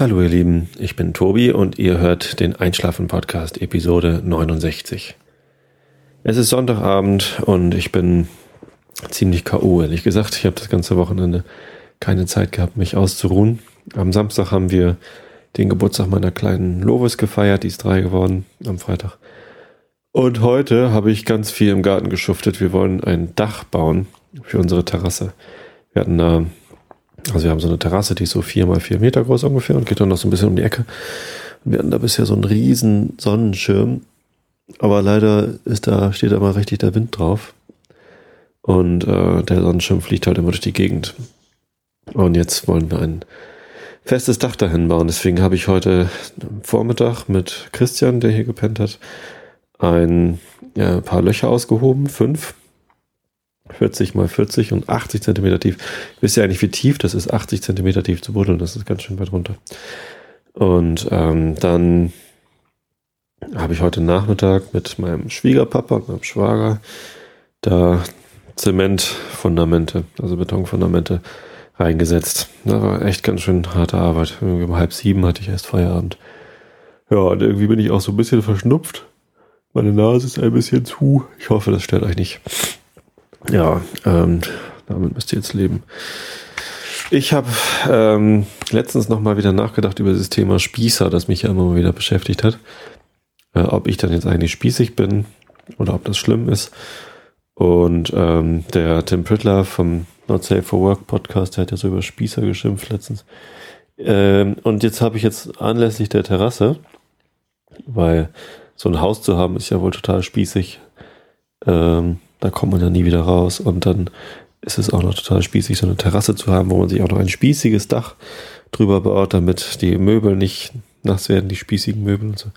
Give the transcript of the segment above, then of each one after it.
Hallo ihr Lieben, ich bin Tobi und ihr hört den Einschlafen Podcast Episode 69. Es ist Sonntagabend und ich bin ziemlich KO, ehrlich gesagt. Ich habe das ganze Wochenende keine Zeit gehabt, mich auszuruhen. Am Samstag haben wir den Geburtstag meiner kleinen Lovis gefeiert, die ist drei geworden am Freitag. Und heute habe ich ganz viel im Garten geschuftet. Wir wollen ein Dach bauen für unsere Terrasse. Wir hatten da, also wir haben so eine Terrasse, die ist so vier mal vier Meter groß ungefähr und geht dann noch so ein bisschen um die Ecke. Wir hatten da bisher so einen riesen Sonnenschirm. Aber leider ist da, steht da mal richtig der Wind drauf. Und äh, der Sonnenschirm fliegt halt immer durch die Gegend. Und jetzt wollen wir ein festes Dach dahin bauen. Deswegen habe ich heute Vormittag mit Christian, der hier gepennt hat, ein ja, paar Löcher ausgehoben, fünf. 40 mal 40 und 80 Zentimeter tief. Wisst ihr eigentlich, wie tief das ist, 80 Zentimeter tief zu buddeln? Das ist ganz schön weit runter. Und ähm, dann habe ich heute Nachmittag mit meinem Schwiegerpapa und meinem Schwager da Zementfundamente, also Betonfundamente reingesetzt. Das war echt ganz schön harte Arbeit. Irgendwie um halb sieben hatte ich erst Feierabend. Ja, und irgendwie bin ich auch so ein bisschen verschnupft. Meine Nase ist ein bisschen zu. Ich hoffe, das stört euch nicht. Ja, ähm, damit müsst ihr jetzt leben. Ich habe ähm, letztens nochmal wieder nachgedacht über das Thema Spießer, das mich ja immer mal wieder beschäftigt hat. Äh, ob ich dann jetzt eigentlich spießig bin oder ob das schlimm ist. Und ähm, der Tim Prittler vom Not Safe for Work Podcast, der hat ja so über Spießer geschimpft letztens. Ähm, und jetzt habe ich jetzt anlässlich der Terrasse, weil so ein Haus zu haben ist ja wohl total spießig. Ähm, da kommt man ja nie wieder raus. Und dann ist es auch noch total spießig, so eine Terrasse zu haben, wo man sich auch noch ein spießiges Dach drüber baut, damit die Möbel nicht nass werden, die spießigen Möbel und so.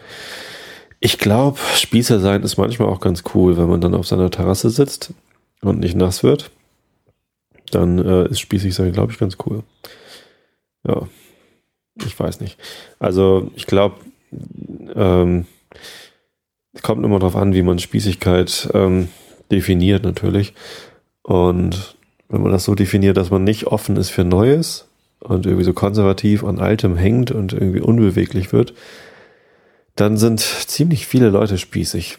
Ich glaube, Spießer sein ist manchmal auch ganz cool, wenn man dann auf seiner Terrasse sitzt und nicht nass wird dann äh, ist spießig sein, glaube ich, ganz cool. Ja, ich weiß nicht. Also ich glaube, ähm, es kommt immer darauf an, wie man Spießigkeit ähm, definiert natürlich. Und wenn man das so definiert, dass man nicht offen ist für Neues und irgendwie so konservativ an Altem hängt und irgendwie unbeweglich wird, dann sind ziemlich viele Leute spießig,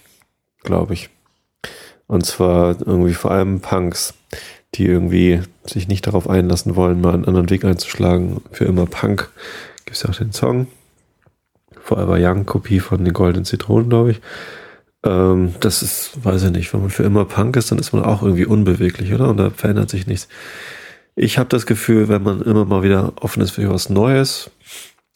glaube ich. Und zwar irgendwie vor allem Punks die irgendwie sich nicht darauf einlassen wollen, mal einen anderen Weg einzuschlagen. Für immer Punk gibt es ja auch den Song. Forever Young Kopie von den Goldenen Zitronen, glaube ich. Ähm, das ist, weiß ich nicht, wenn man für immer Punk ist, dann ist man auch irgendwie unbeweglich, oder? Und da verändert sich nichts. Ich habe das Gefühl, wenn man immer mal wieder offen ist für was Neues,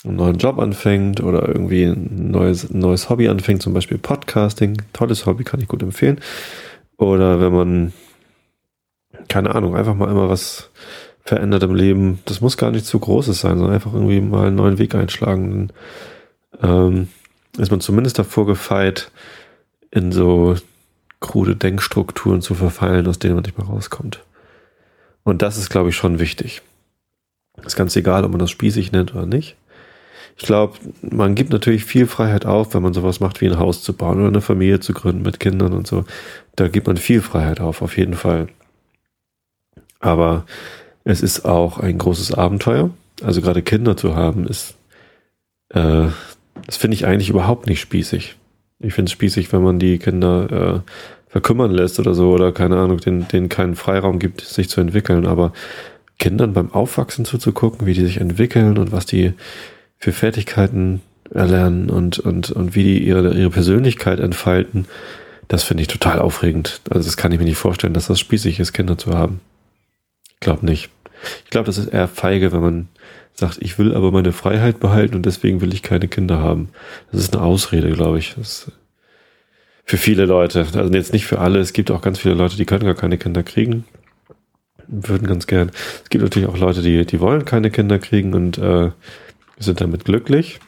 einen neuen Job anfängt oder irgendwie ein neues, neues Hobby anfängt, zum Beispiel Podcasting, tolles Hobby, kann ich gut empfehlen. Oder wenn man keine Ahnung, einfach mal immer was verändert im Leben. Das muss gar nicht zu Großes sein, sondern einfach irgendwie mal einen neuen Weg einschlagen. Dann, ähm, ist man zumindest davor gefeit, in so krude Denkstrukturen zu verfallen, aus denen man nicht mehr rauskommt. Und das ist, glaube ich, schon wichtig. Ist ganz egal, ob man das spießig nennt oder nicht. Ich glaube, man gibt natürlich viel Freiheit auf, wenn man sowas macht wie ein Haus zu bauen oder eine Familie zu gründen mit Kindern und so. Da gibt man viel Freiheit auf, auf jeden Fall. Aber es ist auch ein großes Abenteuer. Also gerade Kinder zu haben, ist, äh, das finde ich eigentlich überhaupt nicht spießig. Ich finde es spießig, wenn man die Kinder äh, verkümmern lässt oder so oder keine Ahnung, denen, denen keinen Freiraum gibt, sich zu entwickeln. Aber Kindern beim Aufwachsen zuzugucken, wie die sich entwickeln und was die für Fertigkeiten erlernen und, und, und wie die ihre, ihre Persönlichkeit entfalten, das finde ich total aufregend. Also das kann ich mir nicht vorstellen, dass das spießig ist, Kinder zu haben. Ich glaube nicht. Ich glaube, das ist eher feige, wenn man sagt, ich will aber meine Freiheit behalten und deswegen will ich keine Kinder haben. Das ist eine Ausrede, glaube ich. Für viele Leute. Also jetzt nicht für alle. Es gibt auch ganz viele Leute, die können gar keine Kinder kriegen. Würden ganz gern. Es gibt natürlich auch Leute, die, die wollen keine Kinder kriegen und äh, sind damit glücklich.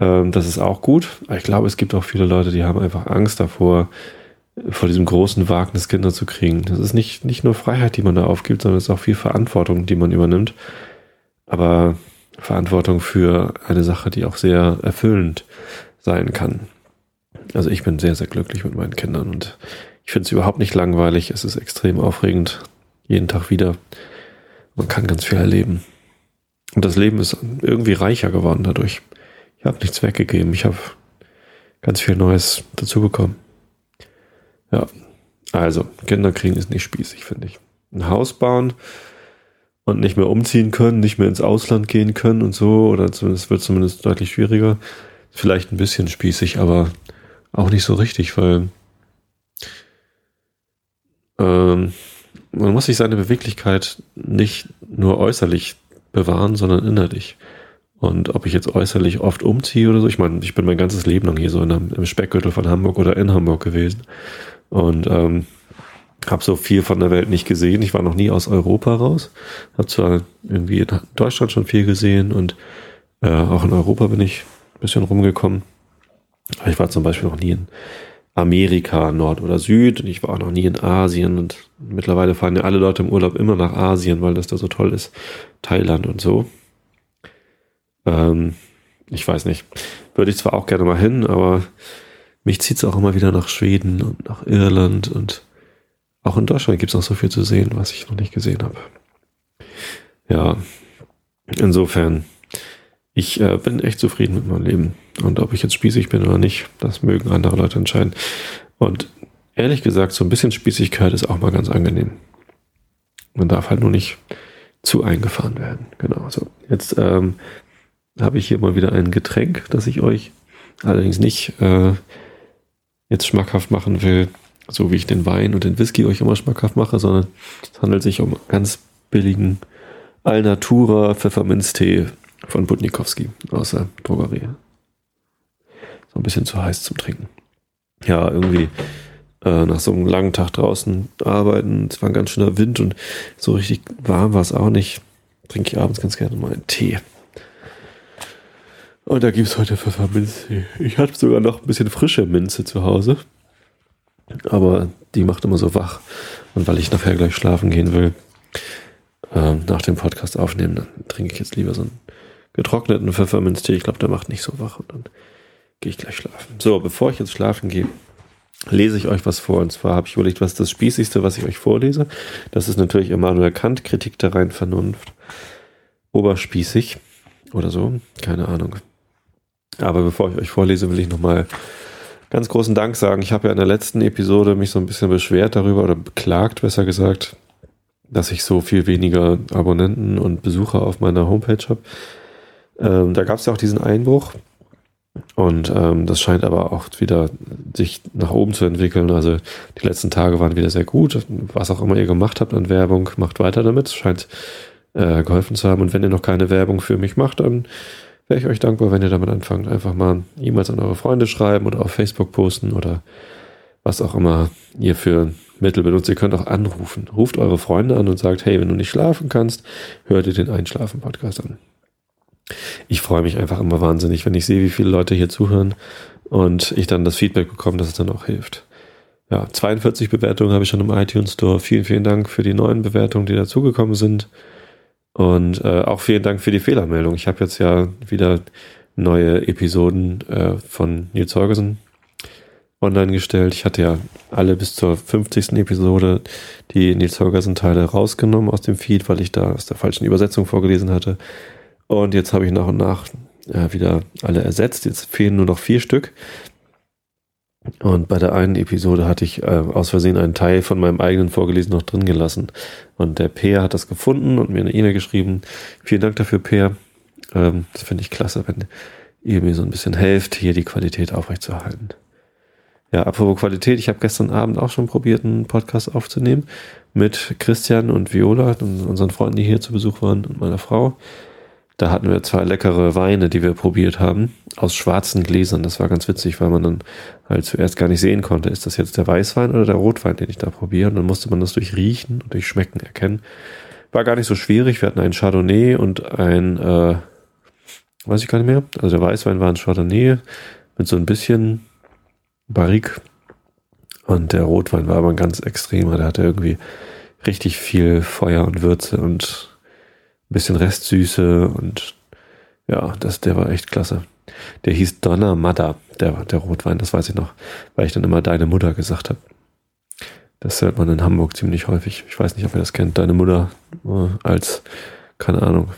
Ähm, das ist auch gut. Aber ich glaube, es gibt auch viele Leute, die haben einfach Angst davor, vor diesem großen Wagnis Kinder zu kriegen. Das ist nicht, nicht nur Freiheit, die man da aufgibt, sondern es ist auch viel Verantwortung, die man übernimmt. Aber Verantwortung für eine Sache, die auch sehr erfüllend sein kann. Also ich bin sehr, sehr glücklich mit meinen Kindern und ich finde es überhaupt nicht langweilig. Es ist extrem aufregend. Jeden Tag wieder. Man kann ganz viel erleben. Und das Leben ist irgendwie reicher geworden dadurch. Ich habe nichts weggegeben. Ich habe ganz viel Neues dazu bekommen. Ja, also Kinder kriegen ist nicht spießig, finde ich. Ein Haus bauen und nicht mehr umziehen können, nicht mehr ins Ausland gehen können und so, oder zumindest wird zumindest deutlich schwieriger. Vielleicht ein bisschen spießig, aber auch nicht so richtig, weil ähm, man muss sich seine Beweglichkeit nicht nur äußerlich bewahren, sondern innerlich. Und ob ich jetzt äußerlich oft umziehe oder so, ich meine, ich bin mein ganzes Leben lang hier so in im Speckgürtel von Hamburg oder in Hamburg gewesen und ähm, habe so viel von der Welt nicht gesehen. Ich war noch nie aus Europa raus. Habe zwar irgendwie in Deutschland schon viel gesehen und äh, auch in Europa bin ich ein bisschen rumgekommen. Aber ich war zum Beispiel noch nie in Amerika, Nord oder Süd und ich war auch noch nie in Asien und mittlerweile fahren ja alle Leute im Urlaub immer nach Asien, weil das da so toll ist. Thailand und so. Ähm, ich weiß nicht. Würde ich zwar auch gerne mal hin, aber mich zieht es auch immer wieder nach Schweden und nach Irland und auch in Deutschland gibt es noch so viel zu sehen, was ich noch nicht gesehen habe. Ja, insofern, ich äh, bin echt zufrieden mit meinem Leben. Und ob ich jetzt spießig bin oder nicht, das mögen andere Leute entscheiden. Und ehrlich gesagt, so ein bisschen Spießigkeit ist auch mal ganz angenehm. Man darf halt nur nicht zu eingefahren werden. Genau. So, jetzt ähm, habe ich hier mal wieder ein Getränk, das ich euch allerdings nicht äh, jetzt schmackhaft machen will, so wie ich den Wein und den Whisky euch immer schmackhaft mache, sondern es handelt sich um ganz billigen Alnatura Pfefferminztee von Budnikowski aus der Drogerie. So ein bisschen zu heiß zum Trinken. Ja, irgendwie äh, nach so einem langen Tag draußen arbeiten, es war ein ganz schöner Wind und so richtig warm war es auch nicht. Trinke ich abends ganz gerne mal einen Tee. Und da gibt es heute Pfefferminztee. Ich hatte sogar noch ein bisschen frische Minze zu Hause. Aber die macht immer so wach. Und weil ich nachher gleich schlafen gehen will, äh, nach dem Podcast aufnehmen, dann trinke ich jetzt lieber so einen getrockneten Pfefferminztee. Ich glaube, der macht nicht so wach. Und dann gehe ich gleich schlafen. So, bevor ich jetzt schlafen gehe, lese ich euch was vor. Und zwar habe ich überlegt, was das Spießigste, was ich euch vorlese. Das ist natürlich Immanuel Kant, Kritik der reinen Vernunft. Oberspießig oder so, keine Ahnung. Aber bevor ich euch vorlese, will ich nochmal ganz großen Dank sagen. Ich habe ja in der letzten Episode mich so ein bisschen beschwert darüber oder beklagt, besser gesagt, dass ich so viel weniger Abonnenten und Besucher auf meiner Homepage habe. Ähm, da gab es ja auch diesen Einbruch. Und ähm, das scheint aber auch wieder sich nach oben zu entwickeln. Also die letzten Tage waren wieder sehr gut. Was auch immer ihr gemacht habt an Werbung, macht weiter damit. Scheint äh, geholfen zu haben. Und wenn ihr noch keine Werbung für mich macht, dann wäre ich euch dankbar, wenn ihr damit anfangt. Einfach mal E-Mails an eure Freunde schreiben oder auf Facebook posten oder was auch immer ihr für Mittel benutzt. Ihr könnt auch anrufen. Ruft eure Freunde an und sagt, hey, wenn du nicht schlafen kannst, hör dir den Einschlafen-Podcast an. Ich freue mich einfach immer wahnsinnig, wenn ich sehe, wie viele Leute hier zuhören und ich dann das Feedback bekomme, dass es dann auch hilft. Ja, 42 Bewertungen habe ich schon im iTunes Store. Vielen, vielen Dank für die neuen Bewertungen, die dazugekommen sind. Und äh, auch vielen Dank für die Fehlermeldung. Ich habe jetzt ja wieder neue Episoden äh, von Nils Holgersen online gestellt. Ich hatte ja alle bis zur 50. Episode die Nils Holgersen Teile rausgenommen aus dem Feed, weil ich da aus der falschen Übersetzung vorgelesen hatte. Und jetzt habe ich nach und nach äh, wieder alle ersetzt. Jetzt fehlen nur noch vier Stück. Und bei der einen Episode hatte ich äh, aus Versehen einen Teil von meinem eigenen Vorgelesen noch drin gelassen. Und der Peer hat das gefunden und mir eine E-Mail geschrieben. Vielen Dank dafür, Peer. Ähm, das finde ich klasse, wenn ihr mir so ein bisschen helft, hier die Qualität aufrechtzuerhalten. Ja, apropos Qualität, ich habe gestern Abend auch schon probiert, einen Podcast aufzunehmen mit Christian und Viola, unseren Freunden, die hier zu Besuch waren, und meiner Frau. Da hatten wir zwei leckere Weine, die wir probiert haben, aus schwarzen Gläsern. Das war ganz witzig, weil man dann halt zuerst gar nicht sehen konnte, ist das jetzt der Weißwein oder der Rotwein, den ich da probiere. Und dann musste man das durch Riechen und durch Schmecken erkennen. War gar nicht so schwierig. Wir hatten einen Chardonnay und ein, äh, weiß ich gar nicht mehr. Also der Weißwein war ein Chardonnay mit so ein bisschen Barrique. Und der Rotwein war aber ein ganz extremer. Der hatte irgendwie richtig viel Feuer und Würze und bisschen Restsüße und ja, das, der war echt klasse. Der hieß Donna Mada, der, der Rotwein, das weiß ich noch, weil ich dann immer deine Mutter gesagt habe. Das hört man in Hamburg ziemlich häufig. Ich weiß nicht, ob ihr das kennt. Deine Mutter äh, als, keine Ahnung.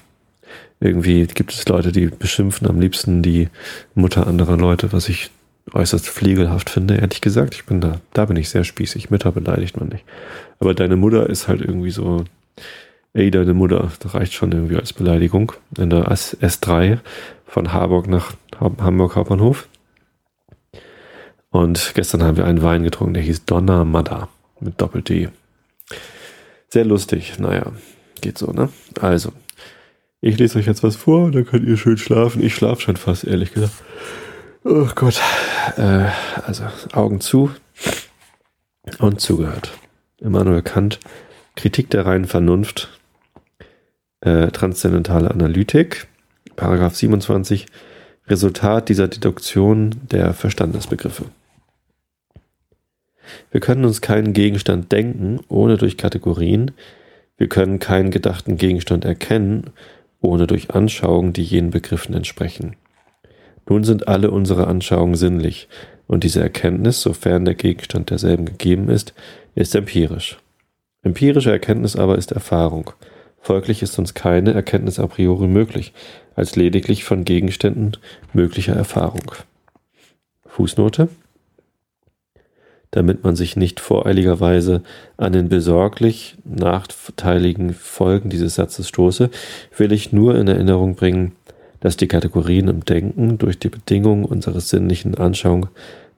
irgendwie gibt es Leute, die beschimpfen am liebsten die Mutter anderer Leute, was ich äußerst fliegelhaft finde, ehrlich gesagt. Ich bin da, da bin ich sehr spießig. Mütter beleidigt man nicht. Aber deine Mutter ist halt irgendwie so, ey, deine Mutter, das reicht schon irgendwie als Beleidigung. In der S3 von Harburg nach Hamburg Hauptbahnhof. Und gestern haben wir einen Wein getrunken, der hieß Donna Madda mit Doppel-D. Sehr lustig, naja, geht so, ne? Also, ich lese euch jetzt was vor, dann könnt ihr schön schlafen. Ich schlafe schon fast, ehrlich gesagt. Oh Gott. Äh, also, Augen zu und zugehört. Immanuel Kant, Kritik der reinen Vernunft, äh, transzendentale Analytik, Paragraph 27, Resultat dieser Deduktion der Verstandesbegriffe. Wir können uns keinen Gegenstand denken, ohne durch Kategorien, wir können keinen gedachten Gegenstand erkennen, ohne durch Anschauungen, die jenen Begriffen entsprechen. Nun sind alle unsere Anschauungen sinnlich, und diese Erkenntnis, sofern der Gegenstand derselben gegeben ist, ist empirisch. Empirische Erkenntnis aber ist Erfahrung. Folglich ist uns keine Erkenntnis a priori möglich, als lediglich von Gegenständen möglicher Erfahrung. Fußnote damit man sich nicht voreiligerweise an den besorglich nachteiligen Folgen dieses Satzes stoße, will ich nur in Erinnerung bringen, dass die Kategorien im Denken durch die Bedingungen unseres sinnlichen Anschauung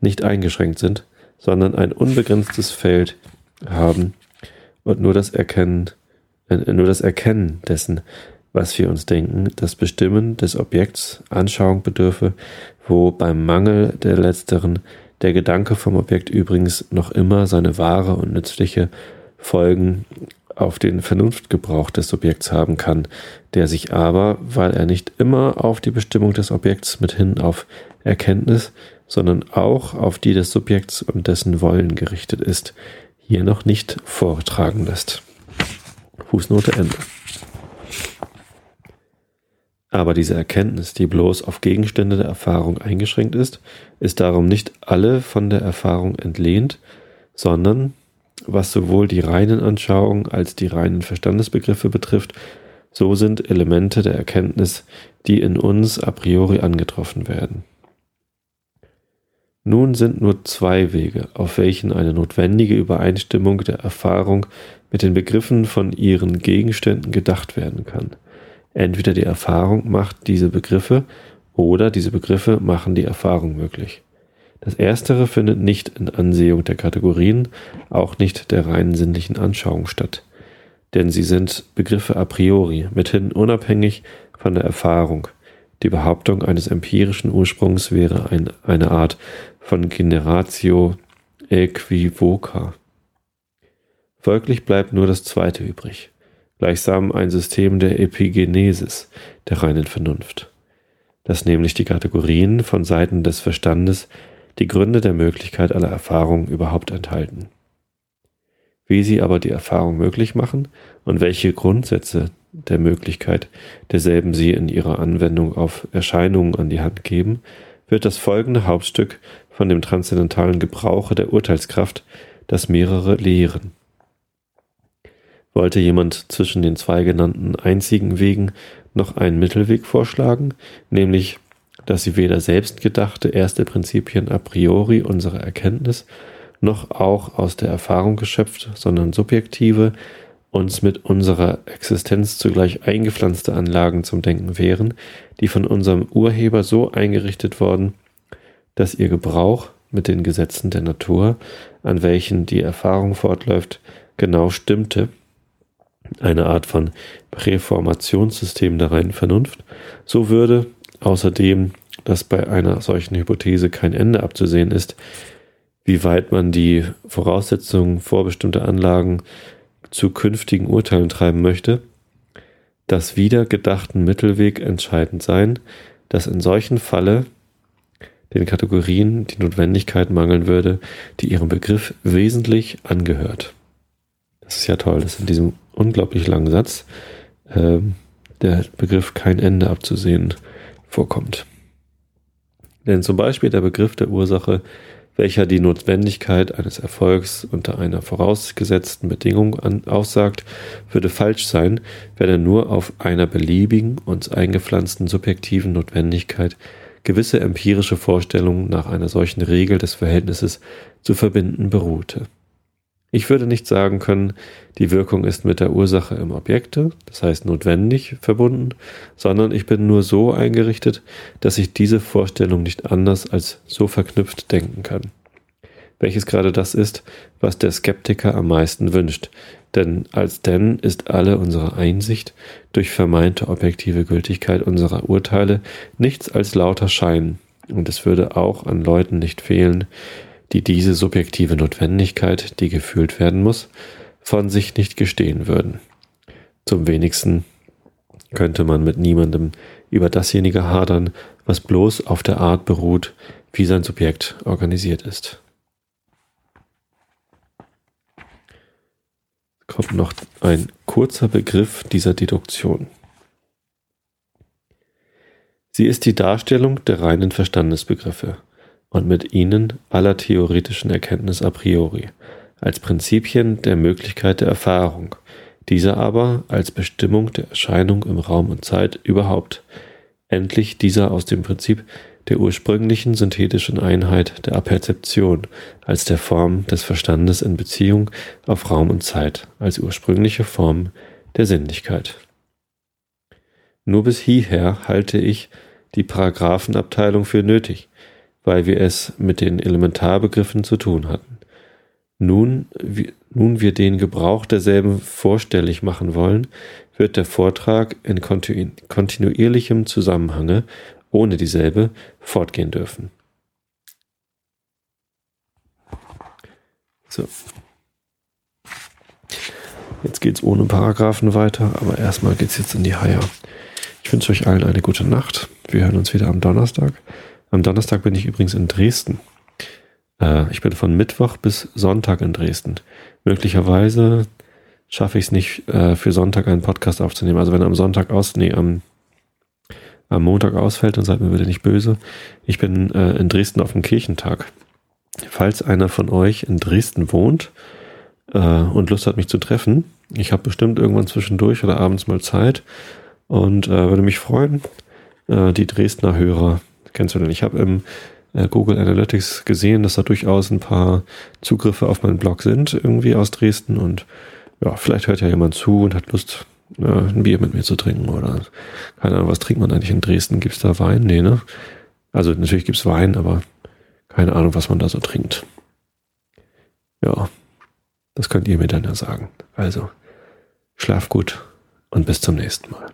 nicht eingeschränkt sind, sondern ein unbegrenztes Feld haben und nur das Erkennen, nur das Erkennen dessen, was wir uns denken, das Bestimmen des Objekts Anschauung bedürfe, wo beim Mangel der letzteren der Gedanke vom Objekt übrigens noch immer seine wahre und nützliche Folgen auf den Vernunftgebrauch des Subjekts haben kann, der sich aber, weil er nicht immer auf die Bestimmung des Objekts mithin auf Erkenntnis, sondern auch auf die des Subjekts und dessen Wollen gerichtet ist, hier noch nicht vortragen lässt. Fußnote Ende. Aber diese Erkenntnis, die bloß auf Gegenstände der Erfahrung eingeschränkt ist, ist darum nicht alle von der Erfahrung entlehnt, sondern, was sowohl die reinen Anschauungen als die reinen Verstandesbegriffe betrifft, so sind Elemente der Erkenntnis, die in uns a priori angetroffen werden. Nun sind nur zwei Wege, auf welchen eine notwendige Übereinstimmung der Erfahrung mit den Begriffen von ihren Gegenständen gedacht werden kann – Entweder die Erfahrung macht diese Begriffe oder diese Begriffe machen die Erfahrung möglich. Das Erstere findet nicht in Ansehung der Kategorien, auch nicht der reinen sinnlichen Anschauung statt. Denn sie sind Begriffe a priori, mithin unabhängig von der Erfahrung. Die Behauptung eines empirischen Ursprungs wäre ein, eine Art von Generatio equivoca. Folglich bleibt nur das zweite übrig gleichsam ein System der Epigenesis, der reinen Vernunft, das nämlich die Kategorien von Seiten des Verstandes die Gründe der Möglichkeit aller Erfahrung überhaupt enthalten. Wie sie aber die Erfahrung möglich machen und welche Grundsätze der Möglichkeit derselben sie in ihrer Anwendung auf Erscheinungen an die Hand geben, wird das folgende Hauptstück von dem transzendentalen Gebrauche der Urteilskraft, das mehrere lehren. Wollte jemand zwischen den zwei genannten einzigen Wegen noch einen Mittelweg vorschlagen, nämlich, dass sie weder selbstgedachte erste Prinzipien a priori unserer Erkenntnis, noch auch aus der Erfahrung geschöpft, sondern subjektive, uns mit unserer Existenz zugleich eingepflanzte Anlagen zum Denken wären, die von unserem Urheber so eingerichtet worden, dass ihr Gebrauch mit den Gesetzen der Natur, an welchen die Erfahrung fortläuft, genau stimmte eine Art von Präformationssystem der reinen Vernunft, so würde außerdem, dass bei einer solchen Hypothese kein Ende abzusehen ist, wie weit man die Voraussetzungen vorbestimmter Anlagen zu künftigen Urteilen treiben möchte, das wieder gedachten Mittelweg entscheidend sein, dass in solchen Falle den Kategorien die Notwendigkeit mangeln würde, die ihrem Begriff wesentlich angehört. Das ist ja toll, dass in diesem unglaublich langen Satz äh, der Begriff kein Ende abzusehen vorkommt. Denn zum Beispiel der Begriff der Ursache welcher die Notwendigkeit eines Erfolgs unter einer vorausgesetzten Bedingung an, aussagt, würde falsch sein, wenn er nur auf einer beliebigen, uns eingepflanzten subjektiven Notwendigkeit gewisse empirische Vorstellungen nach einer solchen Regel des Verhältnisses zu verbinden beruhte. Ich würde nicht sagen können, die Wirkung ist mit der Ursache im Objekte, das heißt notwendig, verbunden, sondern ich bin nur so eingerichtet, dass ich diese Vorstellung nicht anders als so verknüpft denken kann. Welches gerade das ist, was der Skeptiker am meisten wünscht, denn als denn ist alle unsere Einsicht durch vermeinte objektive Gültigkeit unserer Urteile nichts als lauter Schein, und es würde auch an Leuten nicht fehlen, die diese subjektive Notwendigkeit, die gefühlt werden muss, von sich nicht gestehen würden. Zum wenigsten könnte man mit niemandem über dasjenige hadern, was bloß auf der Art beruht, wie sein Subjekt organisiert ist. Kommt noch ein kurzer Begriff dieser Deduktion. Sie ist die Darstellung der reinen Verstandesbegriffe und mit ihnen aller theoretischen Erkenntnis a priori, als Prinzipien der Möglichkeit der Erfahrung, diese aber als Bestimmung der Erscheinung im Raum und Zeit überhaupt, endlich dieser aus dem Prinzip der ursprünglichen synthetischen Einheit der Aperzeption als der Form des Verstandes in Beziehung auf Raum und Zeit, als ursprüngliche Form der Sinnlichkeit. Nur bis hierher halte ich die Paragraphenabteilung für nötig, weil wir es mit den Elementarbegriffen zu tun hatten. Nun, wie, nun wir den Gebrauch derselben vorstellig machen wollen, wird der Vortrag in kontinu kontinuierlichem Zusammenhange ohne dieselbe fortgehen dürfen. So. Jetzt geht's ohne Paragraphen weiter, aber erstmal geht's jetzt in die Haie. Ich wünsche euch allen eine gute Nacht. Wir hören uns wieder am Donnerstag. Am Donnerstag bin ich übrigens in Dresden. Äh, ich bin von Mittwoch bis Sonntag in Dresden. Möglicherweise schaffe ich es nicht, äh, für Sonntag einen Podcast aufzunehmen. Also wenn am Sonntag aus, nee, am, am Montag ausfällt, dann seid mir bitte nicht böse. Ich bin äh, in Dresden auf dem Kirchentag. Falls einer von euch in Dresden wohnt äh, und Lust hat, mich zu treffen, ich habe bestimmt irgendwann zwischendurch oder abends mal Zeit und äh, würde mich freuen, äh, die Dresdner Hörer kennst du denn? Ich habe im äh, Google Analytics gesehen, dass da durchaus ein paar Zugriffe auf meinen Blog sind, irgendwie aus Dresden. Und ja, vielleicht hört ja jemand zu und hat Lust, äh, ein Bier mit mir zu trinken oder keine Ahnung, was trinkt man eigentlich in Dresden? Gibt es da Wein? Nee, ne? Also natürlich gibt es Wein, aber keine Ahnung, was man da so trinkt. Ja, das könnt ihr mir dann ja sagen. Also, schlaf gut und bis zum nächsten Mal.